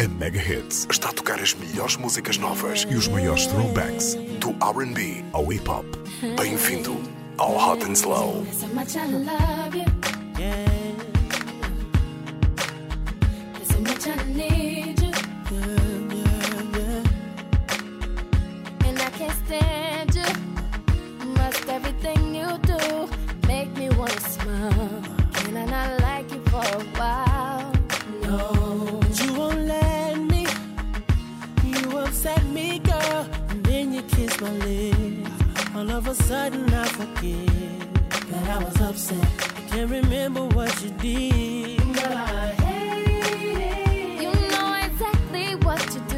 A Mega Hits está a tocar as melhores músicas novas e os maiores throwbacks do RB ao hip hop. Bem-vindo ao Hot and Slow. Of a sudden, I forget that I was upset. I can't remember what you did. Girl, I hate it. You know exactly what to do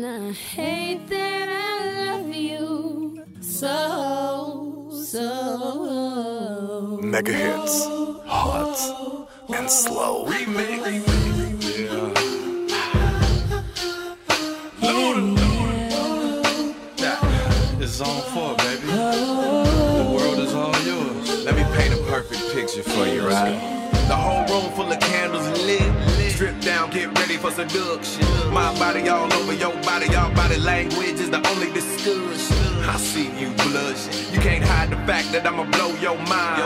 And I hate that I love you so, so. Mega Hits, Hot and Slow. It's zone four, baby. The world is all yours. Let me paint a perfect picture for you, right? The whole room full of candles lit. Down, get ready for seduction. My body all over your body, your body language is the only discussion. I see you blushing. You can't hide the fact that I'ma blow your mind.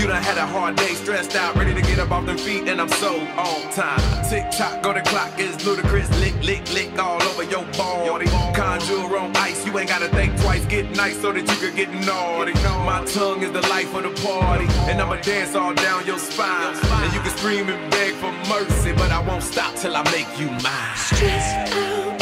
You done had a hard day, stressed out, ready to get up off them feet, and I'm so on time. Tick tock, go the clock is ludicrous. Lick, lick, lick all over your body. Conjure on ice, you ain't gotta think twice. Get nice so that you could get naughty. My tongue is the life of the party, and I'ma dance all down your spine. And you can scream and beg for mercy, but I won't stop till I make you mine. Out,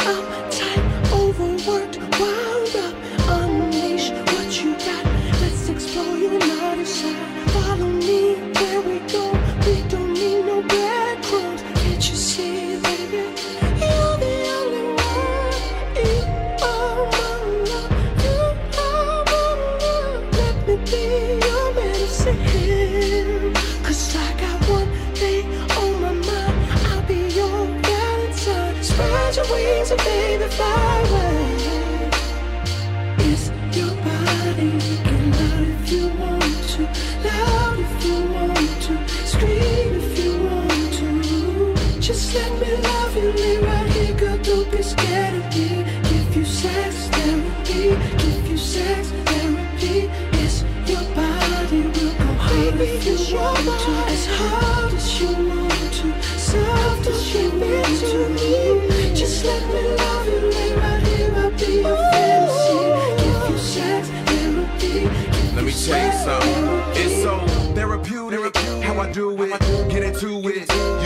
let me love you, lay right here, girl, don't be scared of me. Give you sex therapy, give you sex therapy. It's your body will go hard if you want to, as hard as you want to, soft as you want to. Just let me love you, lay right here, I'll be your fantasy. Give you sex therapy. Give let me tell you something, it's so therapeutic. How I do it, get into it.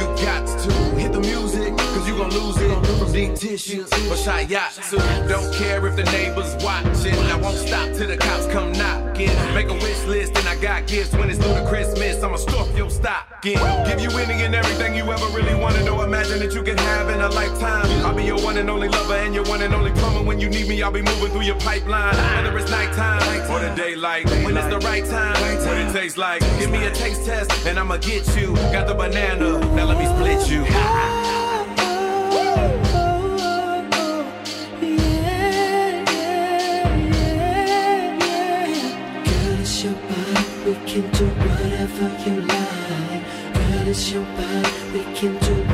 Fictitious, wish Don't care if the neighbors watching. I won't stop till the cops come knocking. Make a wish list, and I got gifts when it's through the Christmas. I'ma stuff your stocking. Give you any and everything you ever really wanted or imagine that you can have in a lifetime. I'll be your one and only lover and your one and only plumber. When you need me, I'll be moving through your pipeline. Whether it's nighttime or the daylight, when it's the right time, what it tastes like. Give me a taste test, and I'ma get you. Got the banana, now let me split you. can do whatever you like. Where is your body? We can do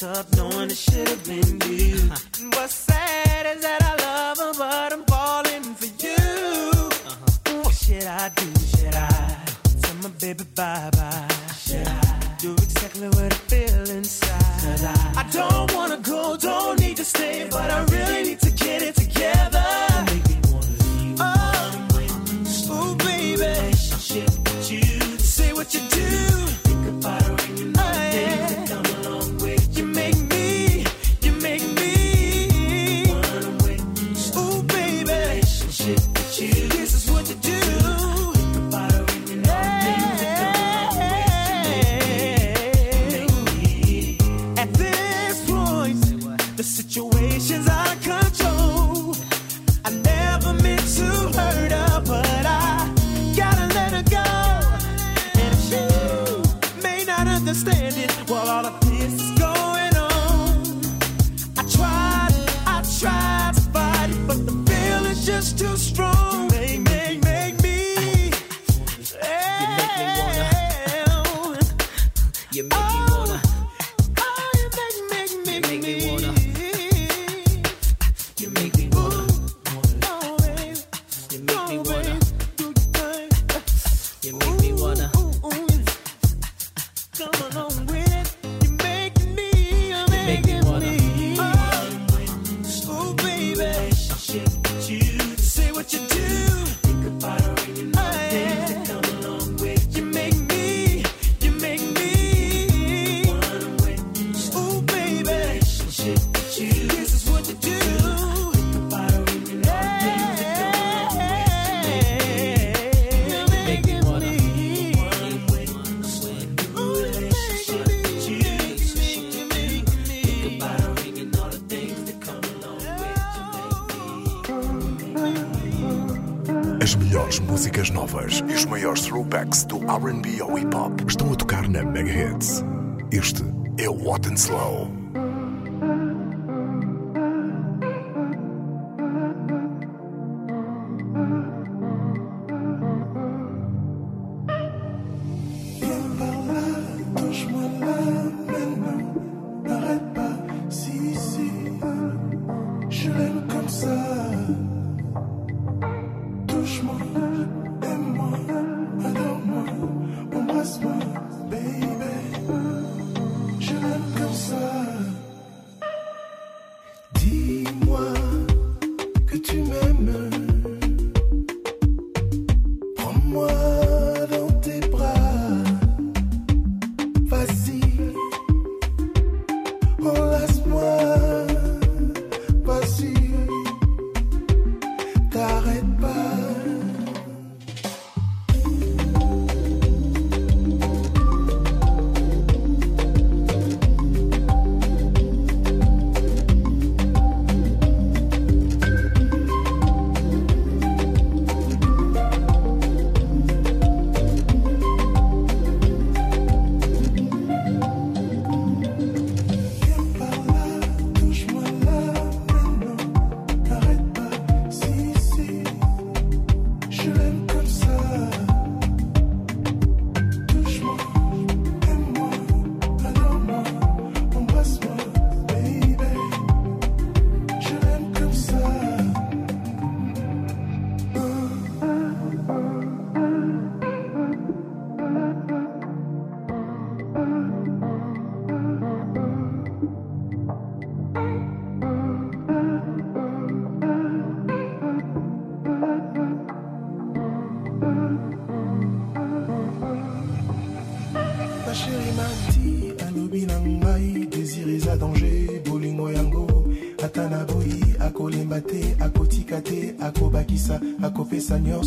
What's up, knowing it should have been you? And What's sad is that I love her, but I'm falling for you. Uh-huh. What should I do? Should I tell my baby bye bye? Should I do exactly what I feel inside? I, I don't wanna go, don't need to stay, but I really need to. shit. señor.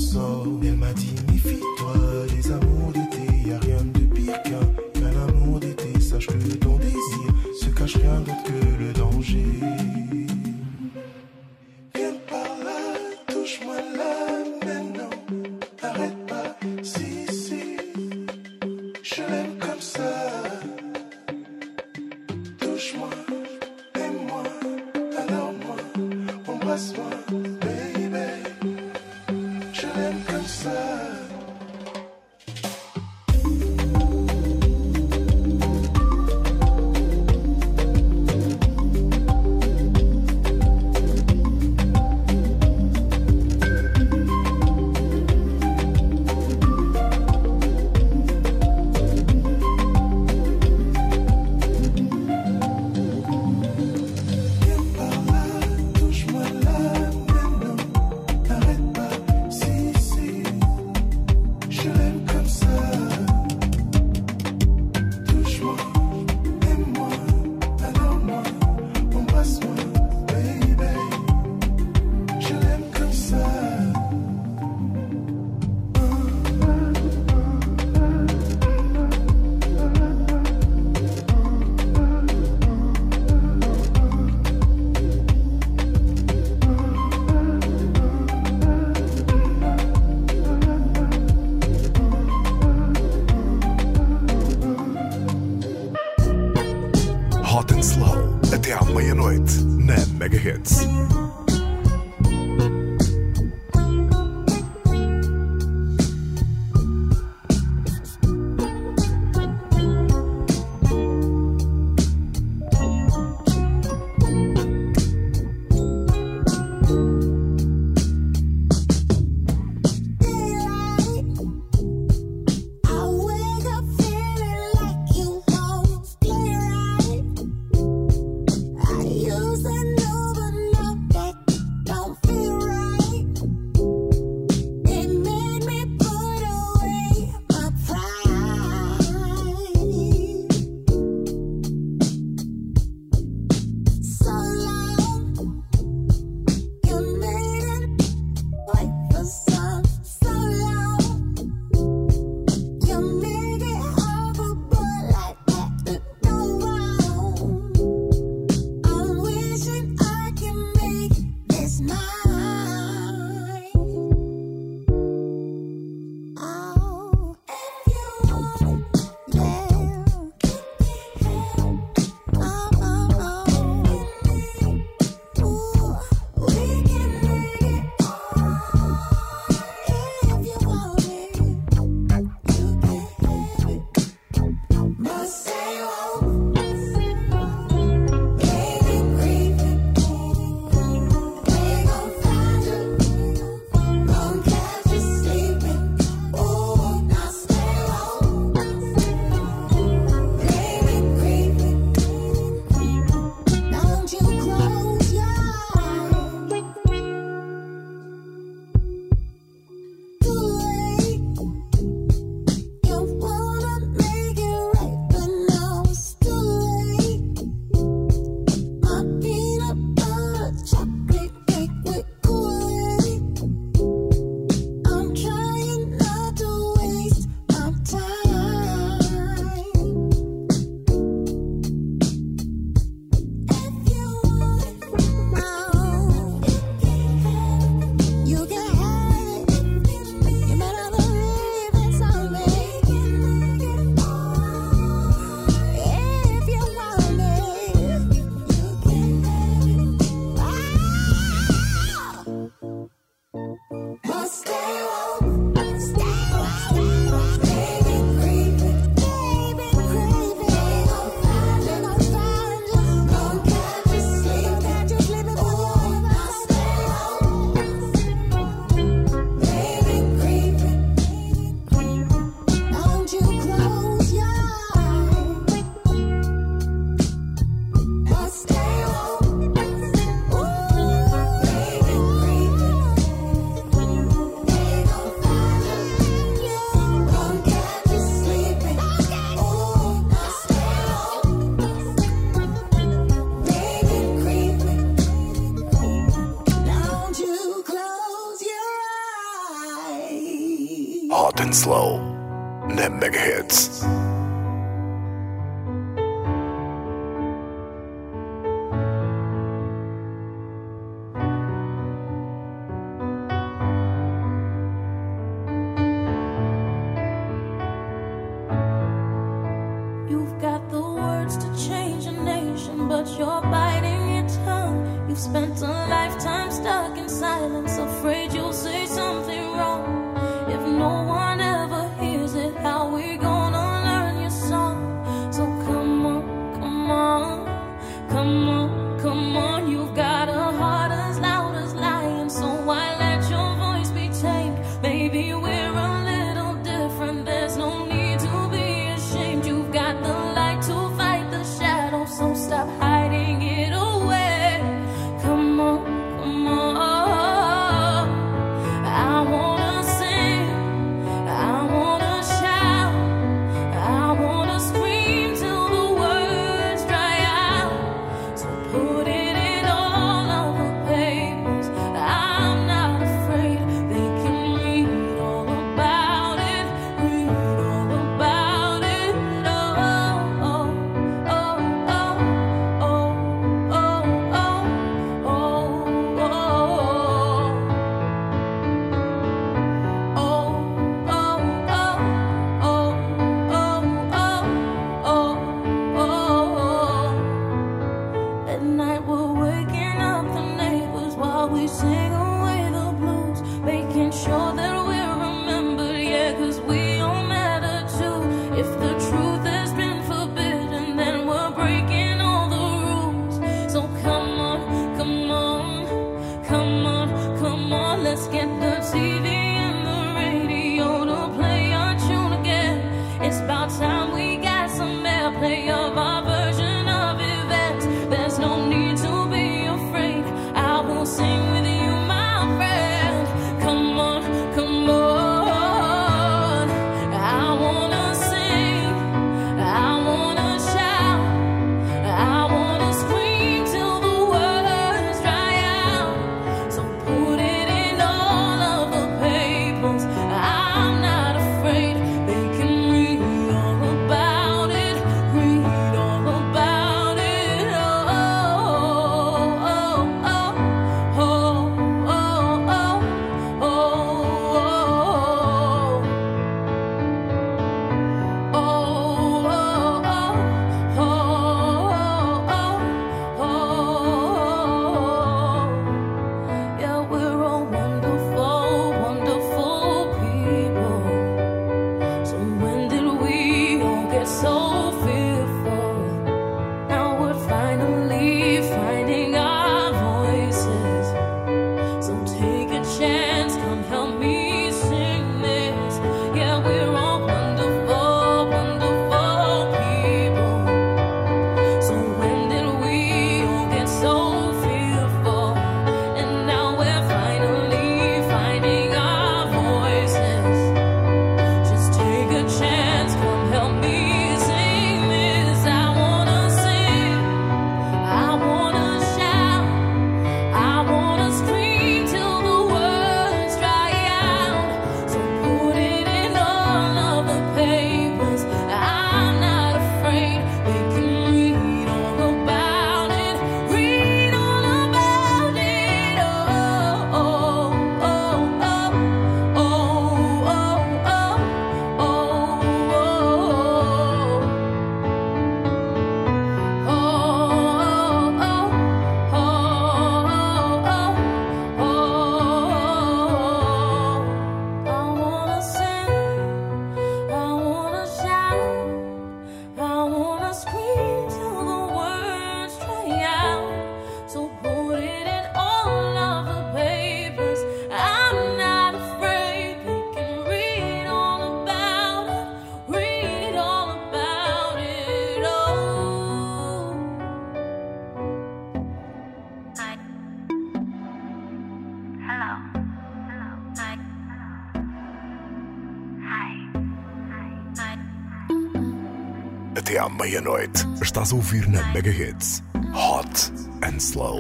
meia-noite. Estás a ouvir na Megahits Hot and Slow.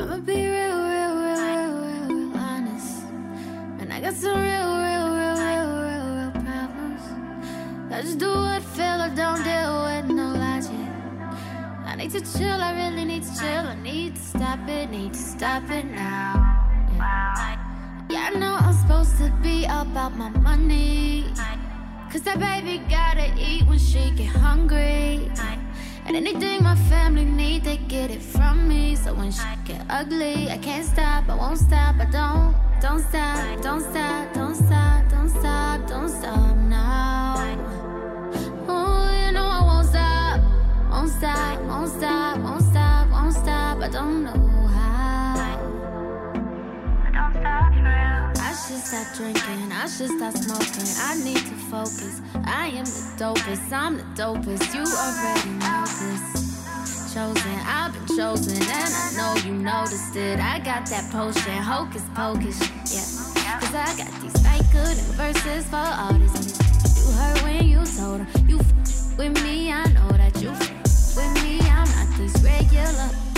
I just do what feel I don't deal with no logic. I need to chill, I really need to chill. I need to stop it, need to stop it now. Yeah, yeah I know I'm supposed to be about my money. Cause that baby gotta eat when she get hungry. And anything my family need, they get it from me. So when shit get ugly, I can't stop, I won't stop, I don't. Don't stop, don't stop, don't stop, don't stop, don't stop now. Oh, you know I won't stop, won't stop, won't stop, won't stop, won't stop. I don't know how. I Don't stop for real. I should stop drinking, I should stop smoking. I need to focus. I am the dopest, I'm the dopest. You already know choices. Chosen, I've been chosen, and I know you noticed it. I got that potion, hocus pocus, yeah. Cause I got these fake good verses for all this. You heard when you told her, you f- with me, I know that you f- with me. I'm not these regular.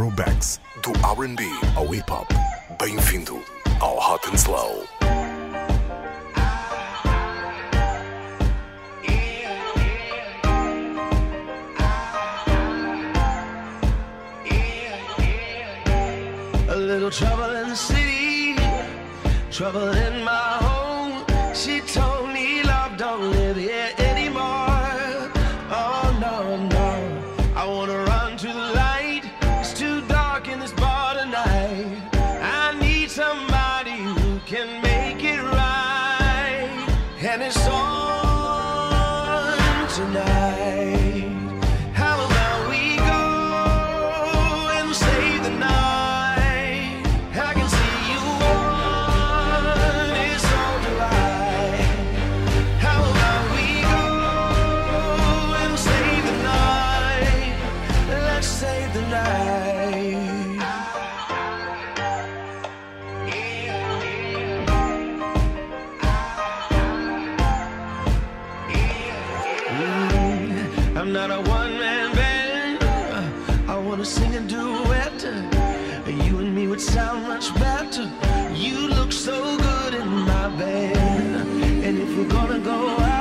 throwbacks to R&B a hip hop. man band. I wanna sing a duet. You and me would sound much better. You look so good in my bed. And if you're gonna go out.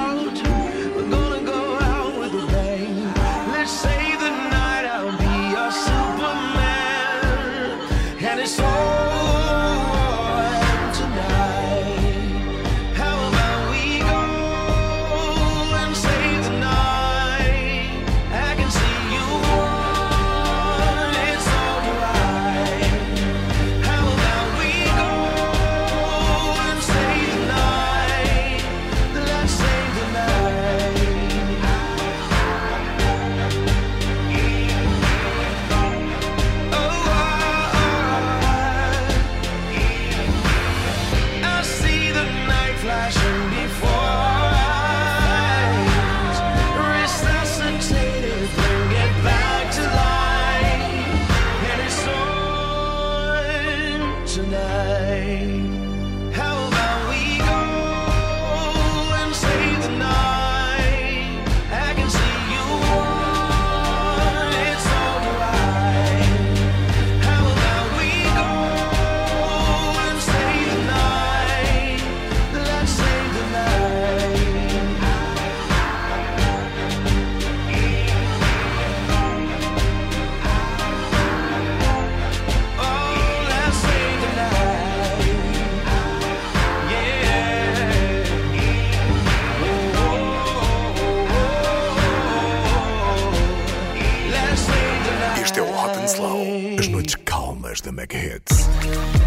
Mas da Hits.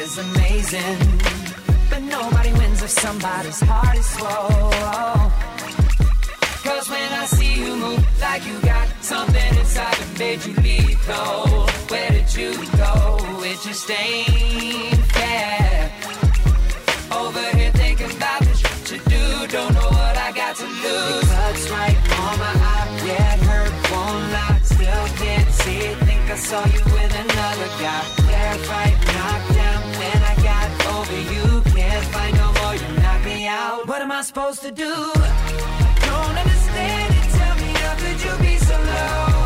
is amazing. But nobody wins if somebody's heart is swole. Cause when I see you move like you got something inside that made you leave cold, where did you go? It just ain't fair. Over here thinking about the shit you do, don't know what I got to lose. It cuts right on my eye, get hurt, won't lie, still can't see it saw you with another guy. Left, fight, knocked down. When I got over you, can't fight no more. You knock me out. What am I supposed to do? Don't understand it. Tell me how could you be so low?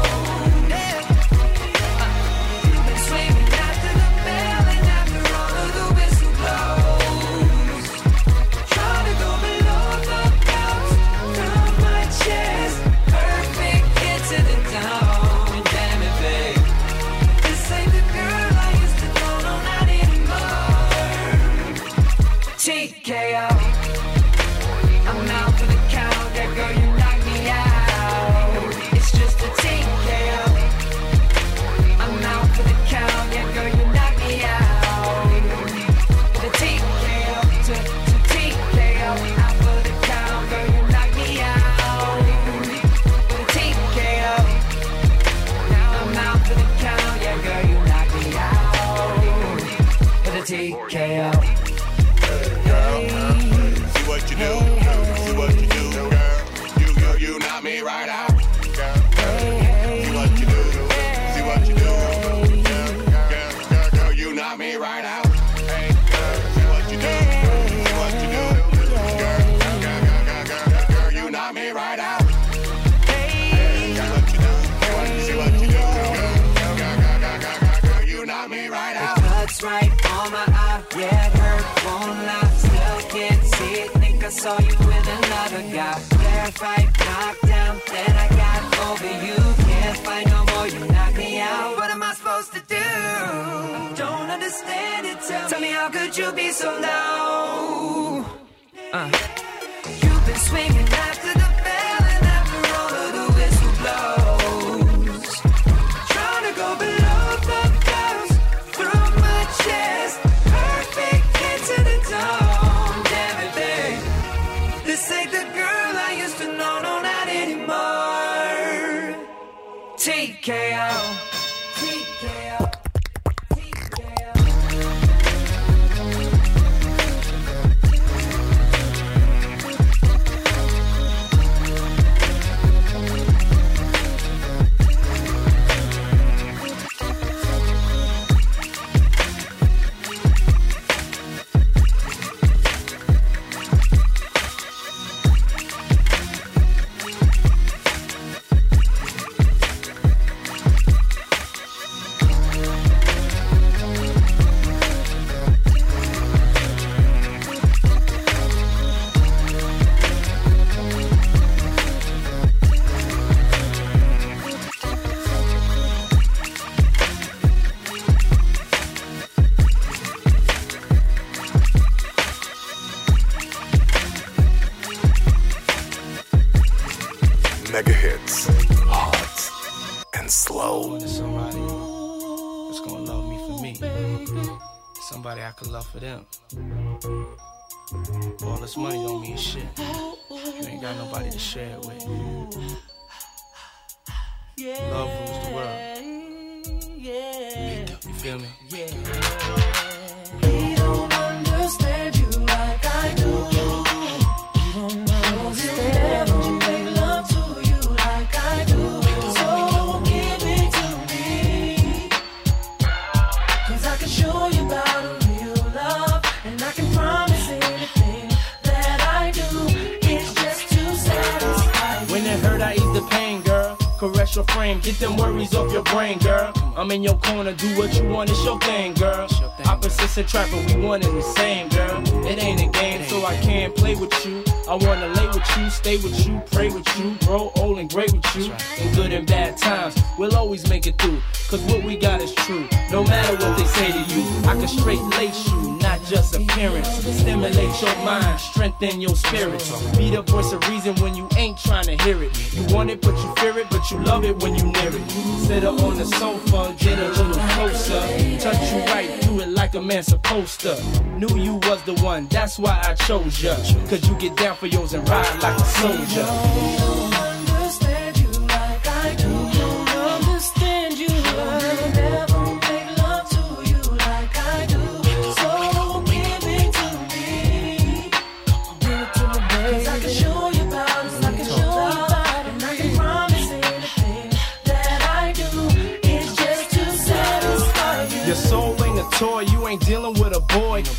I'm in your corner, do what you want, it's your thing, girl. Opposites attract, but we one and the same, girl. It ain't a game, so I can't play with you. I wanna lay with you, stay with you, pray with you, grow old and great with you. In good and bad times, we'll always make it through. Cause what we got is true. No matter what they say to you, I can straight lace you, not just appearance. Stimulate your mind, strengthen your spirits. Be the voice of reason when you ain't trying to hear it. You want it, but you fear it, but you love it when you near it. Sit up on the sofa, get a little closer. Touch you right, do it like a man supposed to. Knew you was the one, that's why I chose ya. Cause you get down for yours and ride like a soldier.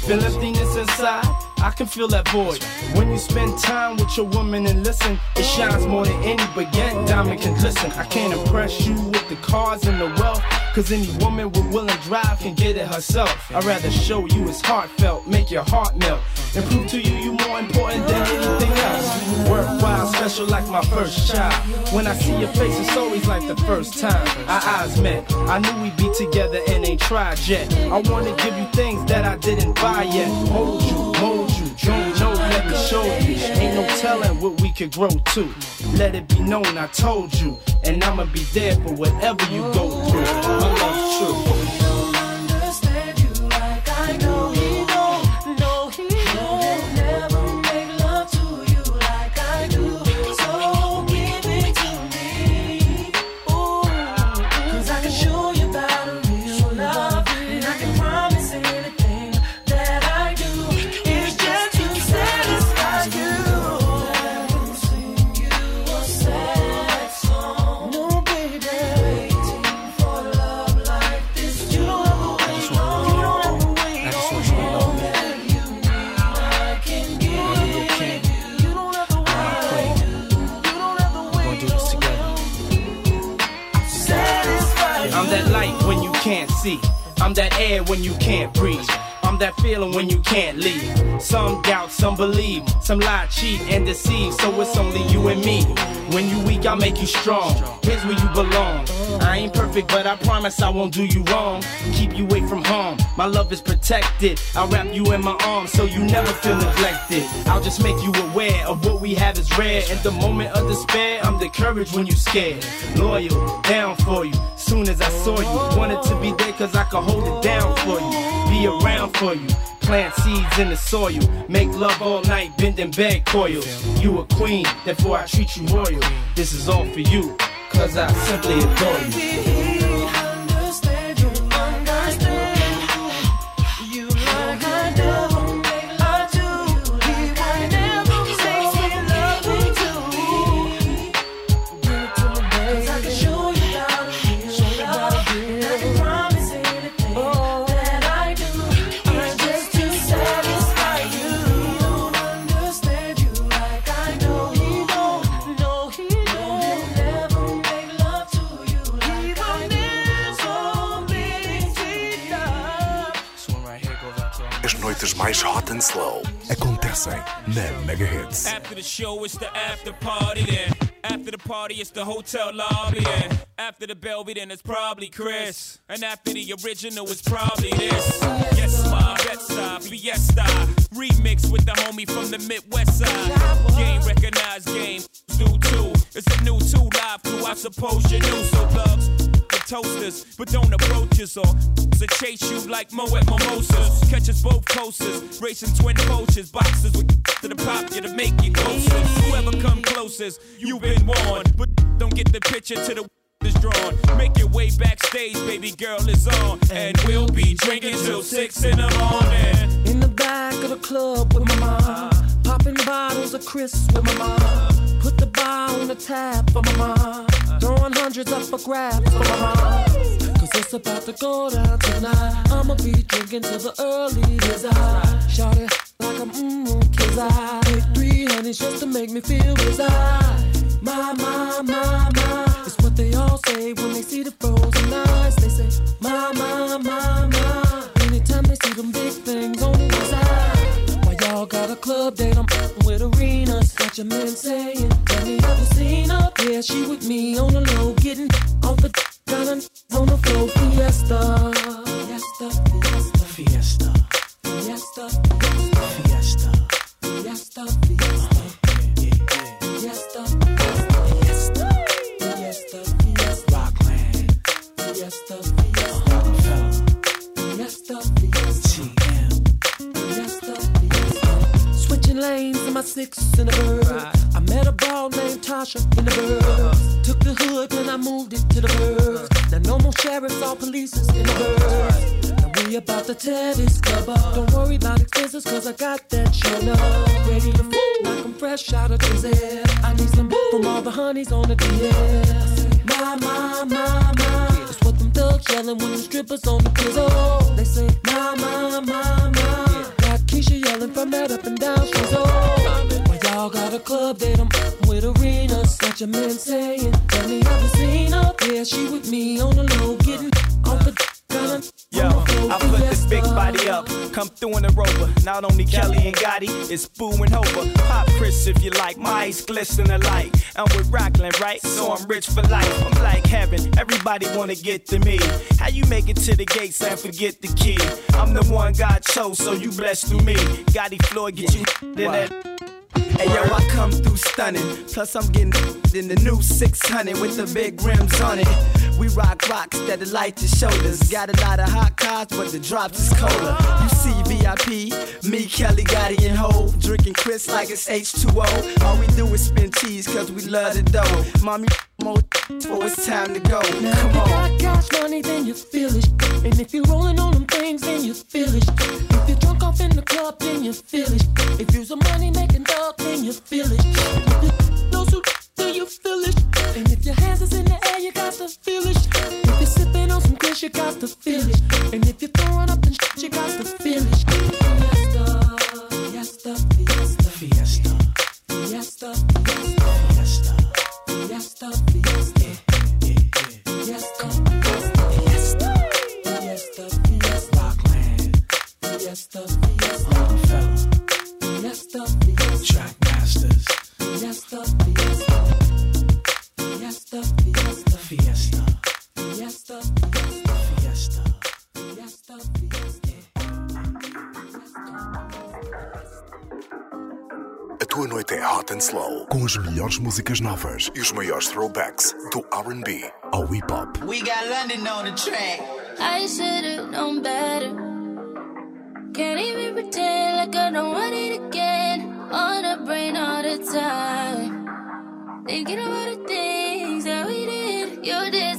Feel emptiness inside, I can feel that void. When you spend time with your woman and listen, it shines more than any but yet diamond can glisten. I can't impress you with the cars and the wealth, cause any woman with will and drive can get it herself. I'd rather show you it's heartfelt, make your heart melt, and prove to you you more important than anything else. Worthwhile, special like my first child. When I see your face, it's always like the first time our eyes met. I knew we'd be together and ain't tried yet. I wanna give you things that I didn't buy yet. Hold you, mold you, know, let me show you. Ain't no telling what we could grow to. Let it be known I told you, and I'ma be there for whatever you go through. My love's true. Believe. Some lie, cheat, and deceive. So it's only you and me. When you weak, I'll make you strong. Here's where you belong. I ain't perfect, but I promise I won't do you wrong. Keep you away from harm. My love is protected. I'll wrap you in my arms so you never feel neglected. I'll just make you aware of what we have is rare. In the moment of despair, I'm the courage when you scared. Loyal, down for you. Soon as I saw you, wanted to be there cause I could hold it down for you. Be around for you. Plant seeds in the soil. Make love all night, bending bed coils. You a queen, therefore I treat you royal. This is all for you, cause I simply adore you. Noites mais hot and slow acontecem na Mega Hits. After the show, it's the after party then. After the party, it's the hotel lobby then. After the Belby, then it's probably Chris. And after the original, it's probably this. Yes, my Bed-Stuy, Fiesta. Remix with the homie from the Midwest side. Game recognized game, do too. It's a new two live crew, I suppose you knew. So thugs, the toasters, but don't approach us or to chase you like Mo at Mimosas. Catch us both coasters, racing twin poachers, boxes with to the pop you to make you closer. Whoever come closest, you've been warned, but don't get the picture to the is drawn. Make your way backstage, baby girl is on, and we'll be drinking till six in the morning. In the back of the club with my mom. Popping bottles of Chris with my mom. Put the bar on the tab for my mom. Throwing hundreds up for grabs for my mom. Cause it's about to go down tonight. I'ma be drinking till the early as I. Shout it like I'm mmm, kids I. Take three honeys just to make me feel as. My, my, my, my. It's what they all say when they see the frozen eyes. They say, my, my, my, my. Anytime they see them big things on the side. Y'all got a club date, I'm fucking with arenas. Got your man saying, have you ever seen her? Yeah, she with me on the low, getting off the got on the floor. Fiesta, fiesta, fiesta, fiesta, fiesta, fiesta, fiesta, fiesta. Fiesta, fiesta, fiesta. Six in the bird. I met a ball named Tasha in the bird. Uh-huh. Took the hood when I moved it to the bird. Uh-huh. Now no more sheriffs or police in the bird. Now we about to tear this club up. Don't worry about expenses cause I got that show up. Ready to fool like I'm fresh out of prison. I need some boo from all the honeys on the DM. My, my, my, my. That's what them thugs yelling when the strippers on the pizzle. They say, my, my, my, my. Keisha yelling from that up and down street. Oh, why y'all got a club date? I'm with arenas. Got your man saying, Tell me, have you seen her? Yeah, she with me on the low, getting off the. Yo, I put this big body up, come through in the rover. Not only Kelly and Gotti, it's Boo and Hova. Pop Chris if you like, my eyes glisten alike. I'm with Rockland, right? So I'm rich for life. I'm like heaven, everybody wanna get to me. How you make it to the gates and forget the key? I'm the one God chose, so you blessed through me. Gotti Floyd, get you in that. Hey yo, I come through stunning. Plus I'm getting in the new 600 with the big rims on it. We rock rocks that delight your shoulders. Got a lot of hot cars, but the drops is colder. You see VIP, me, Kelly, Gotti, and Ho. Drinking Chris like it's H2O. All we do is spin cheese, cause we love the dough. Mommy, more for it's time to go. Now Come if you got cash money, then you feel it. And if you're rolling on them things, then you feel it. If you're drunk off in the club, then you feel it. If you're some money making dog, you feel it. If you feel it. And if your hands is in the air, you got to feel it. If you're sipping on some you got to feel it. Os maiores throwbacks do R&B ao hip hop. We got London on the track. I should've known better. Can't even pretend like I don't want it again. On the brain all the time. Thinking about the things that we did. You did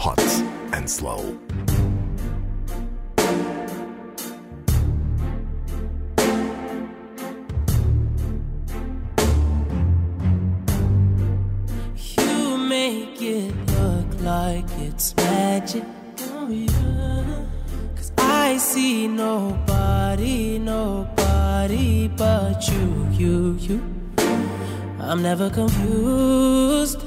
hot and slow. You make it look like it's magic. Oh, yeah. Cause I see nobody, nobody but you, you, you. I'm never confused.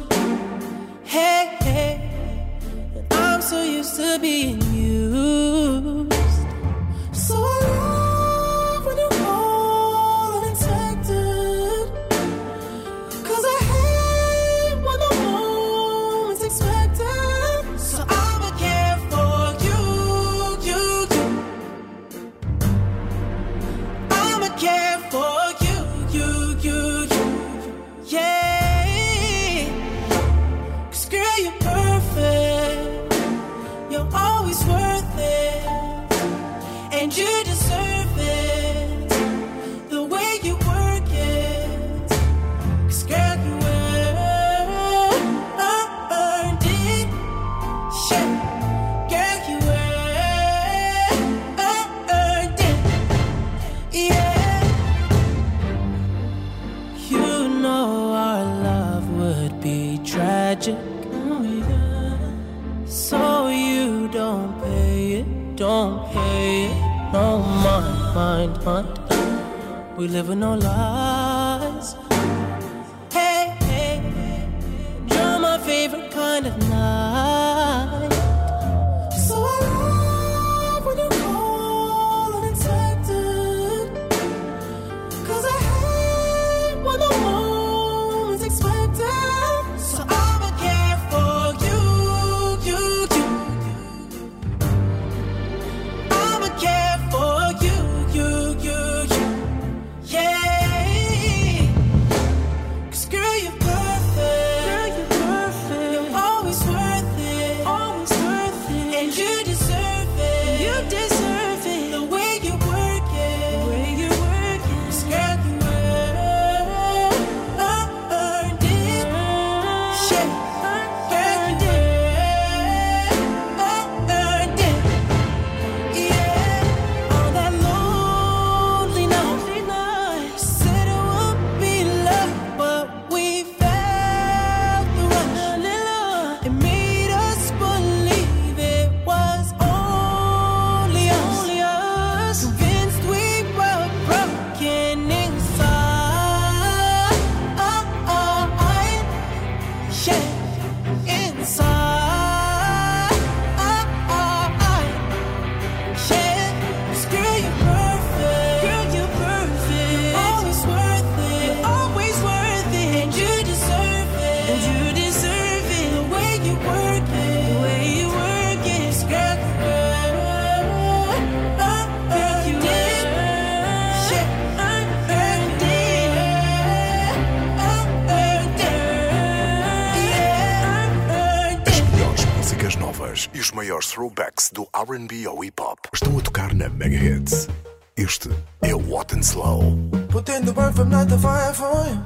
músicas novas e os maiores throwbacks do RB ou hip hop estão a tocar na Mega Hits. Este é o What and Slow. Put in the work from 9 to 5 for you,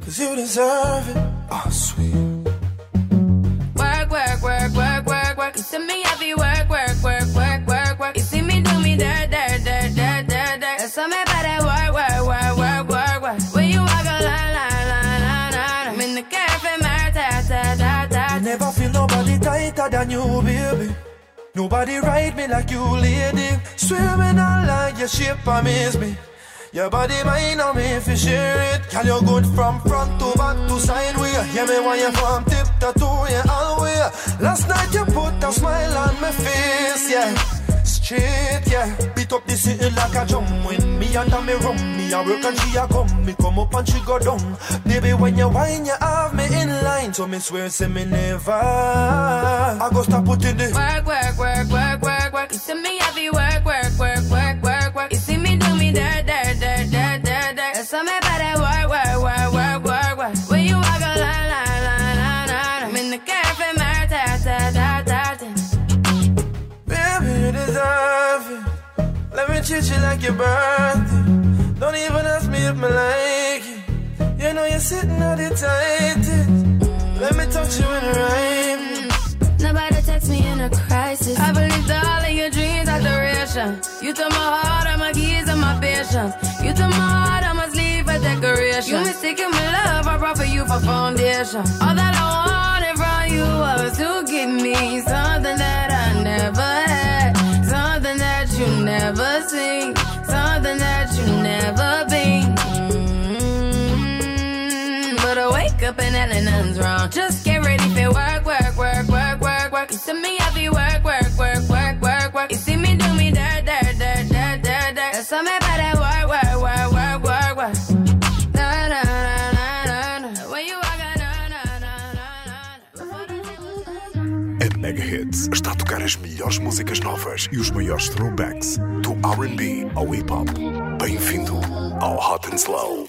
cause you deserve it. Oh, sweet. Work, work, work, work, work, work. Me, be work, work, work, work, work, work. You see me do me. That's tighter than you, baby. Nobody ride me like you, lady. Swimming all like your shape amaze me. Your body mine on me if you share it. Girl, you good from front to back to side way. Hear me when you from tip to toe, yeah, all way. Last night you put a smile on my face, yeah. Straight, yeah. Beat up the city like a drum. When me and me rum, me a work and she a come. Me come up and she go down. Baby, when you whine, you have me in line. So me swear, say me never. I go stop putting the Work, work, work, work, work, work. You see me happy work, work, work, work, work, work. You see me do me dirt, dirt, dirt, dirt, dirt, dirt. About that work, work, work, work, work, treat you like your birthday. Don't even ask me if I like it. You know you're sitting on the tightest. Let me touch you in the right. Nobody text me in a crisis. I believed all of your dreams are duration. You took my heart, all my keys, and my patience. You took my heart, I must leave a decoration. You mistaken my love, I brought for you for foundation. All that I wanted and nothing's wrong. Just get ready for work, work, work, work, work, work. You see me happy work, work, work, work, work, work. You see me do me dirt, dirt, dirt, dirt, dirt, dirt. There's something about that work, work, work, work, work, work. You walk, na na na na Mega Hits está a tocar as melhores músicas novas e os maiores throwbacks do RB ao hip hop. Bem-vindo ao Hot and Slow.